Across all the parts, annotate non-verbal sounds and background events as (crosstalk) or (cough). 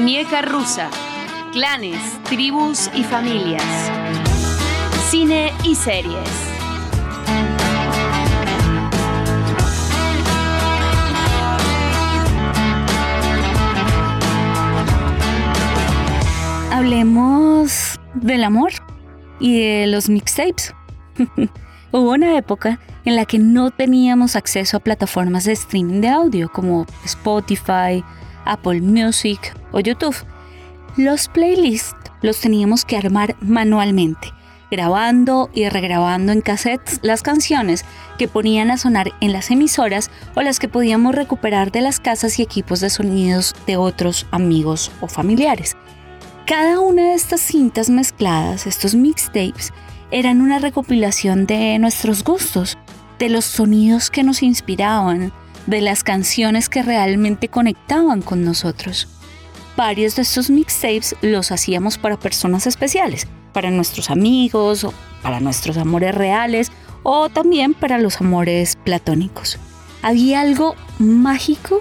Muñeca rusa, clanes, tribus y familias. Cine y series. Hablemos del amor y de los mixtapes. (laughs) Hubo una época en la que no teníamos acceso a plataformas de streaming de audio como Spotify, Apple Music o YouTube. Los playlists los teníamos que armar manualmente, grabando y regrabando en cassettes las canciones que ponían a sonar en las emisoras o las que podíamos recuperar de las casas y equipos de sonidos de otros amigos o familiares. Cada una de estas cintas mezcladas, estos mixtapes, eran una recopilación de nuestros gustos, de los sonidos que nos inspiraban, de las canciones que realmente conectaban con nosotros. Varios de estos mixtapes los hacíamos para personas especiales, para nuestros amigos, para nuestros amores reales o también para los amores platónicos. Había algo mágico,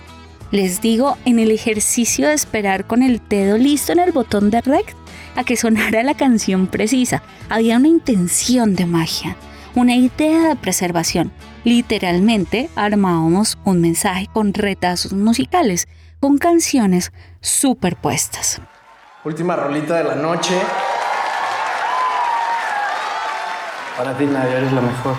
les digo, en el ejercicio de esperar con el dedo listo en el botón de rec a que sonara la canción precisa. Había una intención de magia, una idea de preservación. Literalmente armábamos un mensaje con retazos musicales, con canciones superpuestas. Última rolita de la noche. Para ti, Nadia, eres la mejor.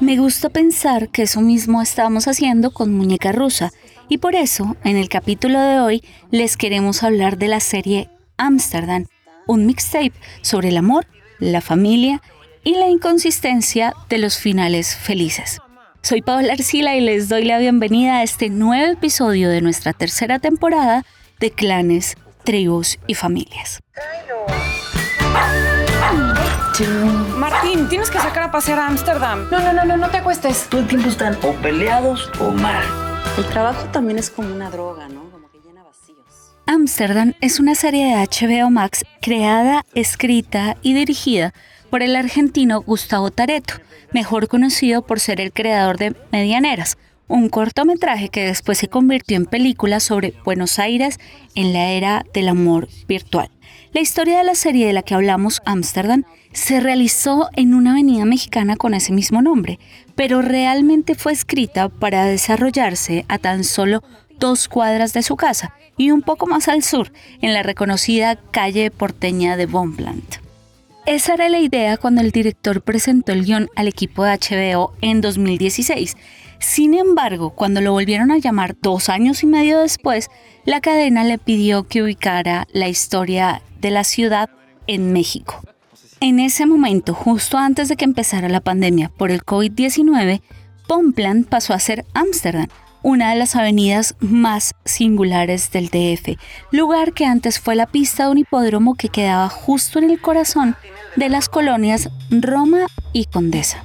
Me gusta pensar que eso mismo estábamos haciendo con Muñeca Rusa, y por eso, en el capítulo de hoy, les queremos hablar de la serie Amsterdam, un mixtape sobre el amor, la familia y la inconsistencia de los finales felices. Soy Paola Arcila y les doy la bienvenida a este nuevo episodio de nuestra tercera temporada de Clanes, Tribus y Familias. Martín, tienes que sacar a pasear a Ámsterdam. No, no, no, no, no te acuestes. Todo el tiempo están o peleados o mal. El trabajo también es como una droga, ¿no? Como que llena vacíos. Amsterdam es una serie de HBO Max creada, escrita y dirigida por el argentino Gustavo Tareto, mejor conocido por ser el creador de Medianeras, un cortometraje que después se convirtió en película sobre Buenos Aires en la era del amor virtual. La historia de la serie de la que hablamos, Amsterdam, se realizó en una avenida mexicana con ese mismo nombre, pero realmente fue escrita para desarrollarse a tan solo dos cuadras de su casa y un poco más al sur, en la reconocida calle porteña de Bonpland. Esa era la idea cuando el director presentó el guion al equipo de HBO en 2016. Sin embargo, cuando lo volvieron a llamar dos años y medio después, la cadena le pidió que ubicara la historia de la ciudad en México. En ese momento, justo antes de que empezara la pandemia por el COVID-19, Pomplan pasó a ser Ámsterdam, una de las avenidas más singulares del DF, lugar que antes fue la pista de un hipódromo que quedaba justo en el corazón de las colonias Roma y Condesa.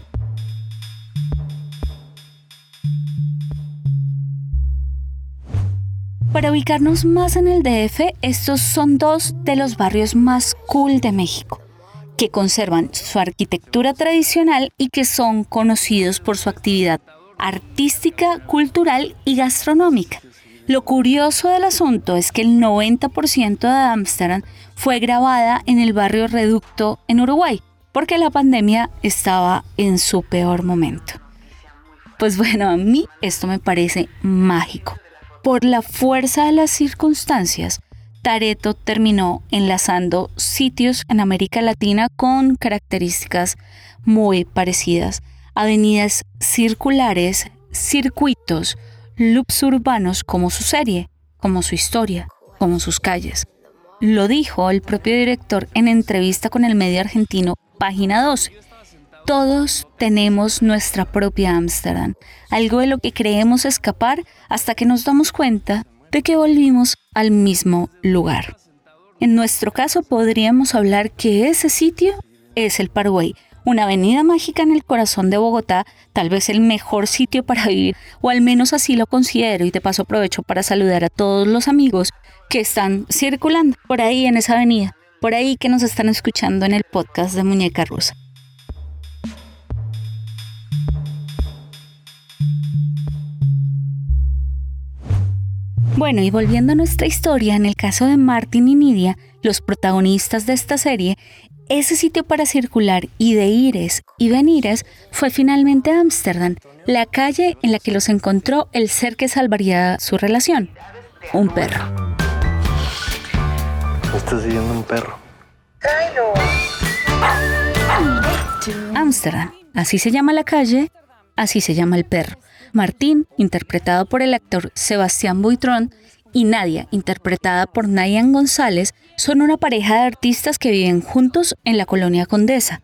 Para ubicarnos más en el DF, estos son dos de los barrios más cool de México, que conservan su arquitectura tradicional y que son conocidos por su actividad artística, cultural y gastronómica. Lo curioso del asunto es que el 90% de Ámsterdam fue grabada en el barrio Reducto en Uruguay, porque la pandemia estaba en su peor momento. Pues bueno, a mí esto me parece mágico. Por la fuerza de las circunstancias, Tareto terminó enlazando sitios en América Latina con características muy parecidas. Avenidas circulares, circuitos, loops urbanos como su serie, como su historia, como sus calles. Lo dijo el propio director en entrevista con el medio argentino Página 12 todos tenemos nuestra propia Ámsterdam, algo de lo que creemos escapar hasta que nos damos cuenta de que volvimos al mismo lugar. En nuestro caso podríamos hablar que ese sitio es el Paraguay, una avenida mágica en el corazón de Bogotá, tal vez el mejor sitio para vivir, o al menos así lo considero y de paso aprovecho para saludar a todos los amigos que están circulando por ahí en esa avenida, por ahí que nos están escuchando en el podcast de Muñeca Rusa. Bueno, y volviendo a nuestra historia, en el caso de Martin y Nidia, los protagonistas de esta serie, ese sitio para circular y de ires y venires fue finalmente Ámsterdam, la calle en la que los encontró el ser que salvaría su relación, un perro. Está siguiendo un perro. Ámsterdam, así se llama la calle, así se llama el perro. Martín, interpretado por el actor Sebastián Buitrón, y Nadia, interpretada por Nayan González, son una pareja de artistas que viven juntos en la colonia Condesa.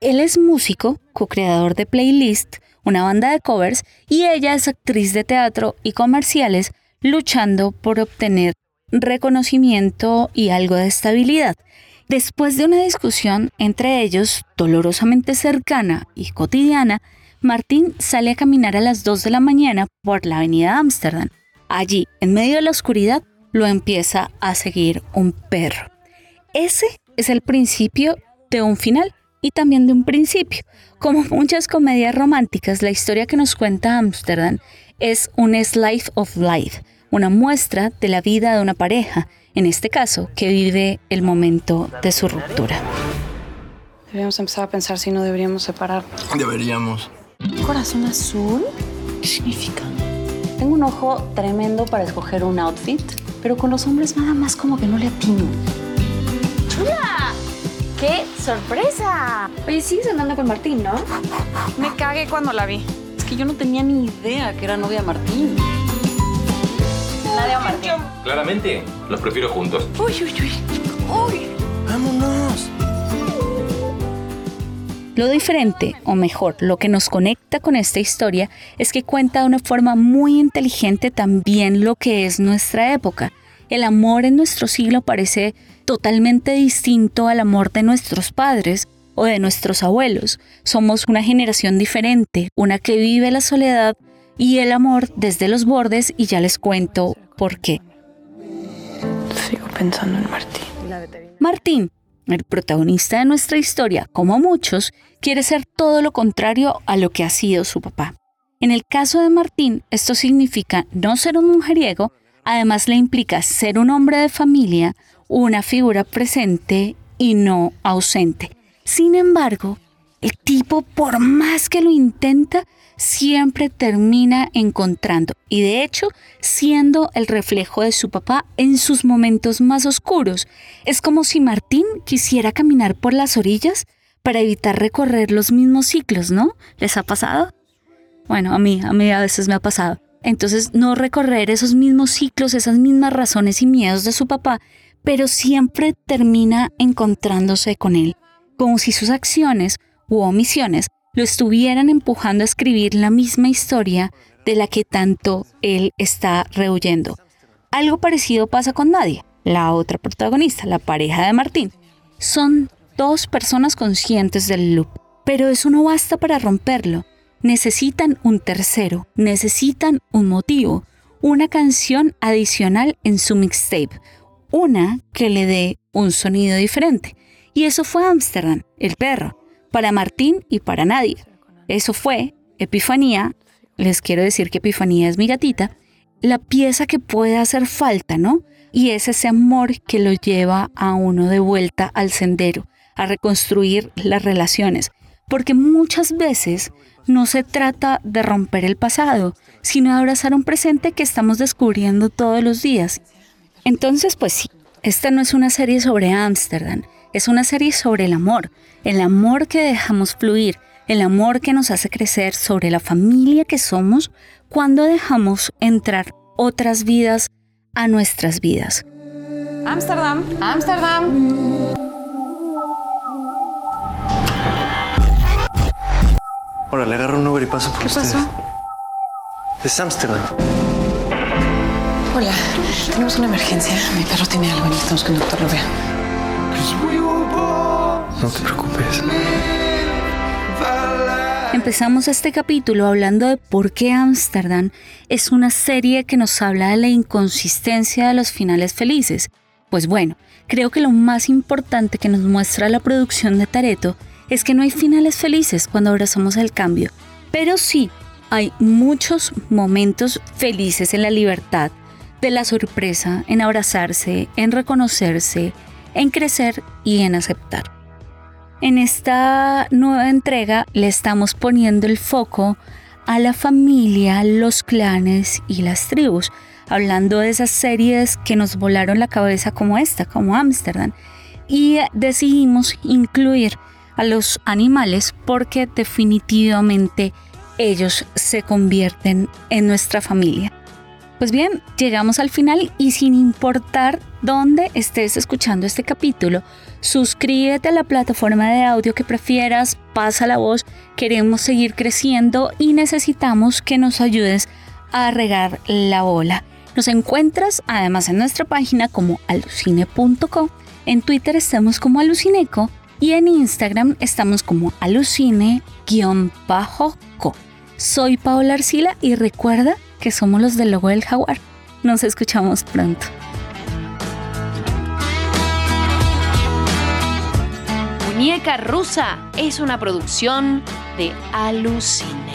Él es músico, co-creador de Playlist, una banda de covers, y ella es actriz de teatro y comerciales, luchando por obtener reconocimiento y algo de estabilidad. Después de una discusión entre ellos, dolorosamente cercana y cotidiana, Martín sale a caminar a las 2 de la mañana por la avenida Ámsterdam. Allí, en medio de la oscuridad, lo empieza a seguir un perro. Ese es el principio de un final y también de un principio. Como muchas comedias románticas, la historia que nos cuenta Ámsterdam es un slice of life, una muestra de la vida de una pareja, en este caso, que vive el momento de su ruptura. Deberíamos empezar a pensar si no deberíamos separar. Deberíamos. ¿Corazón azul? ¿Qué significa? Tengo un ojo tremendo para escoger un outfit, pero con los hombres nada más como que no le atino. ¡Chula! ¡Qué sorpresa! Oye, sigues andando con Martín, ¿no? Me cagué cuando la vi. Es que yo no tenía ni idea que era novia de Martín. Nadia Martín. Claramente, los prefiero juntos. Uy, uy, uy. Uy. ¡Vámonos! Lo diferente, o mejor, lo que nos conecta con esta historia es que cuenta de una forma muy inteligente también lo que es nuestra época. El amor en nuestro siglo parece totalmente distinto al amor de nuestros padres o de nuestros abuelos. Somos una generación diferente, una que vive la soledad y el amor desde los bordes y ya les cuento por qué. Sigo pensando en Martín. Martín, el protagonista de nuestra historia, como muchos, quiere ser todo lo contrario a lo que ha sido su papá. En el caso de Martín, esto significa no ser un mujeriego, además le implica ser un hombre de familia, una figura presente y no ausente. Sin embargo, el tipo, por más que lo intenta, siempre termina encontrando y de hecho siendo el reflejo de su papá en sus momentos más oscuros. Es como si Martín quisiera caminar por las orillas para evitar recorrer los mismos ciclos, ¿no? ¿Les ha pasado? Bueno, a mí, a mí a veces me ha pasado. Entonces, no recorrer esos mismos ciclos, esas mismas razones y miedos de su papá, pero siempre termina encontrándose con él, como si sus acciones u omisiones lo estuvieran empujando a escribir la misma historia de la que tanto él está rehuyendo. Algo parecido pasa con Nadia, la otra protagonista, la pareja de Martín. Son dos personas conscientes del loop, pero eso no basta para romperlo. Necesitan un tercero, necesitan un motivo, una canción adicional en su mixtape, una que le dé un sonido diferente. Y eso fue Ámsterdam, el perro para Martín y para nadie. Eso fue Epifanía, les quiero decir que Epifanía es mi gatita, la pieza que puede hacer falta, ¿no? Y es ese amor que lo lleva a uno de vuelta al sendero, a reconstruir las relaciones. Porque muchas veces no se trata de romper el pasado, sino de abrazar un presente que estamos descubriendo todos los días. Entonces, pues sí, esta no es una serie sobre Ámsterdam, es una serie sobre el amor, el amor que dejamos fluir, el amor que nos hace crecer sobre la familia que somos cuando dejamos entrar otras vidas a nuestras vidas. Ámsterdam, Ámsterdam. Ahora le agarro un Uber y paso por ¿Qué ustedes. pasó? Es Ámsterdam. Hola, tenemos una emergencia. Mi perro tiene algo y necesitamos que el doctor lo vea. No te preocupes. Empezamos este capítulo hablando de por qué Ámsterdam es una serie que nos habla de la inconsistencia de los finales felices. Pues bueno, creo que lo más importante que nos muestra la producción de Tareto es que no hay finales felices cuando abrazamos el cambio, pero sí hay muchos momentos felices en la libertad de la sorpresa, en abrazarse, en reconocerse, en crecer y en aceptar. En esta nueva entrega le estamos poniendo el foco a la familia, los clanes y las tribus, hablando de esas series que nos volaron la cabeza como esta, como Ámsterdam, y decidimos incluir a los animales porque definitivamente ellos se convierten en nuestra familia. Pues bien, llegamos al final y sin importar dónde estés escuchando este capítulo, suscríbete a la plataforma de audio que prefieras, pasa la voz, queremos seguir creciendo y necesitamos que nos ayudes a regar la bola. Nos encuentras además en nuestra página como alucine.co, en Twitter estamos como alucineco y en Instagram estamos como alucine-co. Soy Paola Arcila y recuerda que somos los del logo del jaguar. Nos escuchamos pronto. Muñeca Rusa es una producción de Alucine.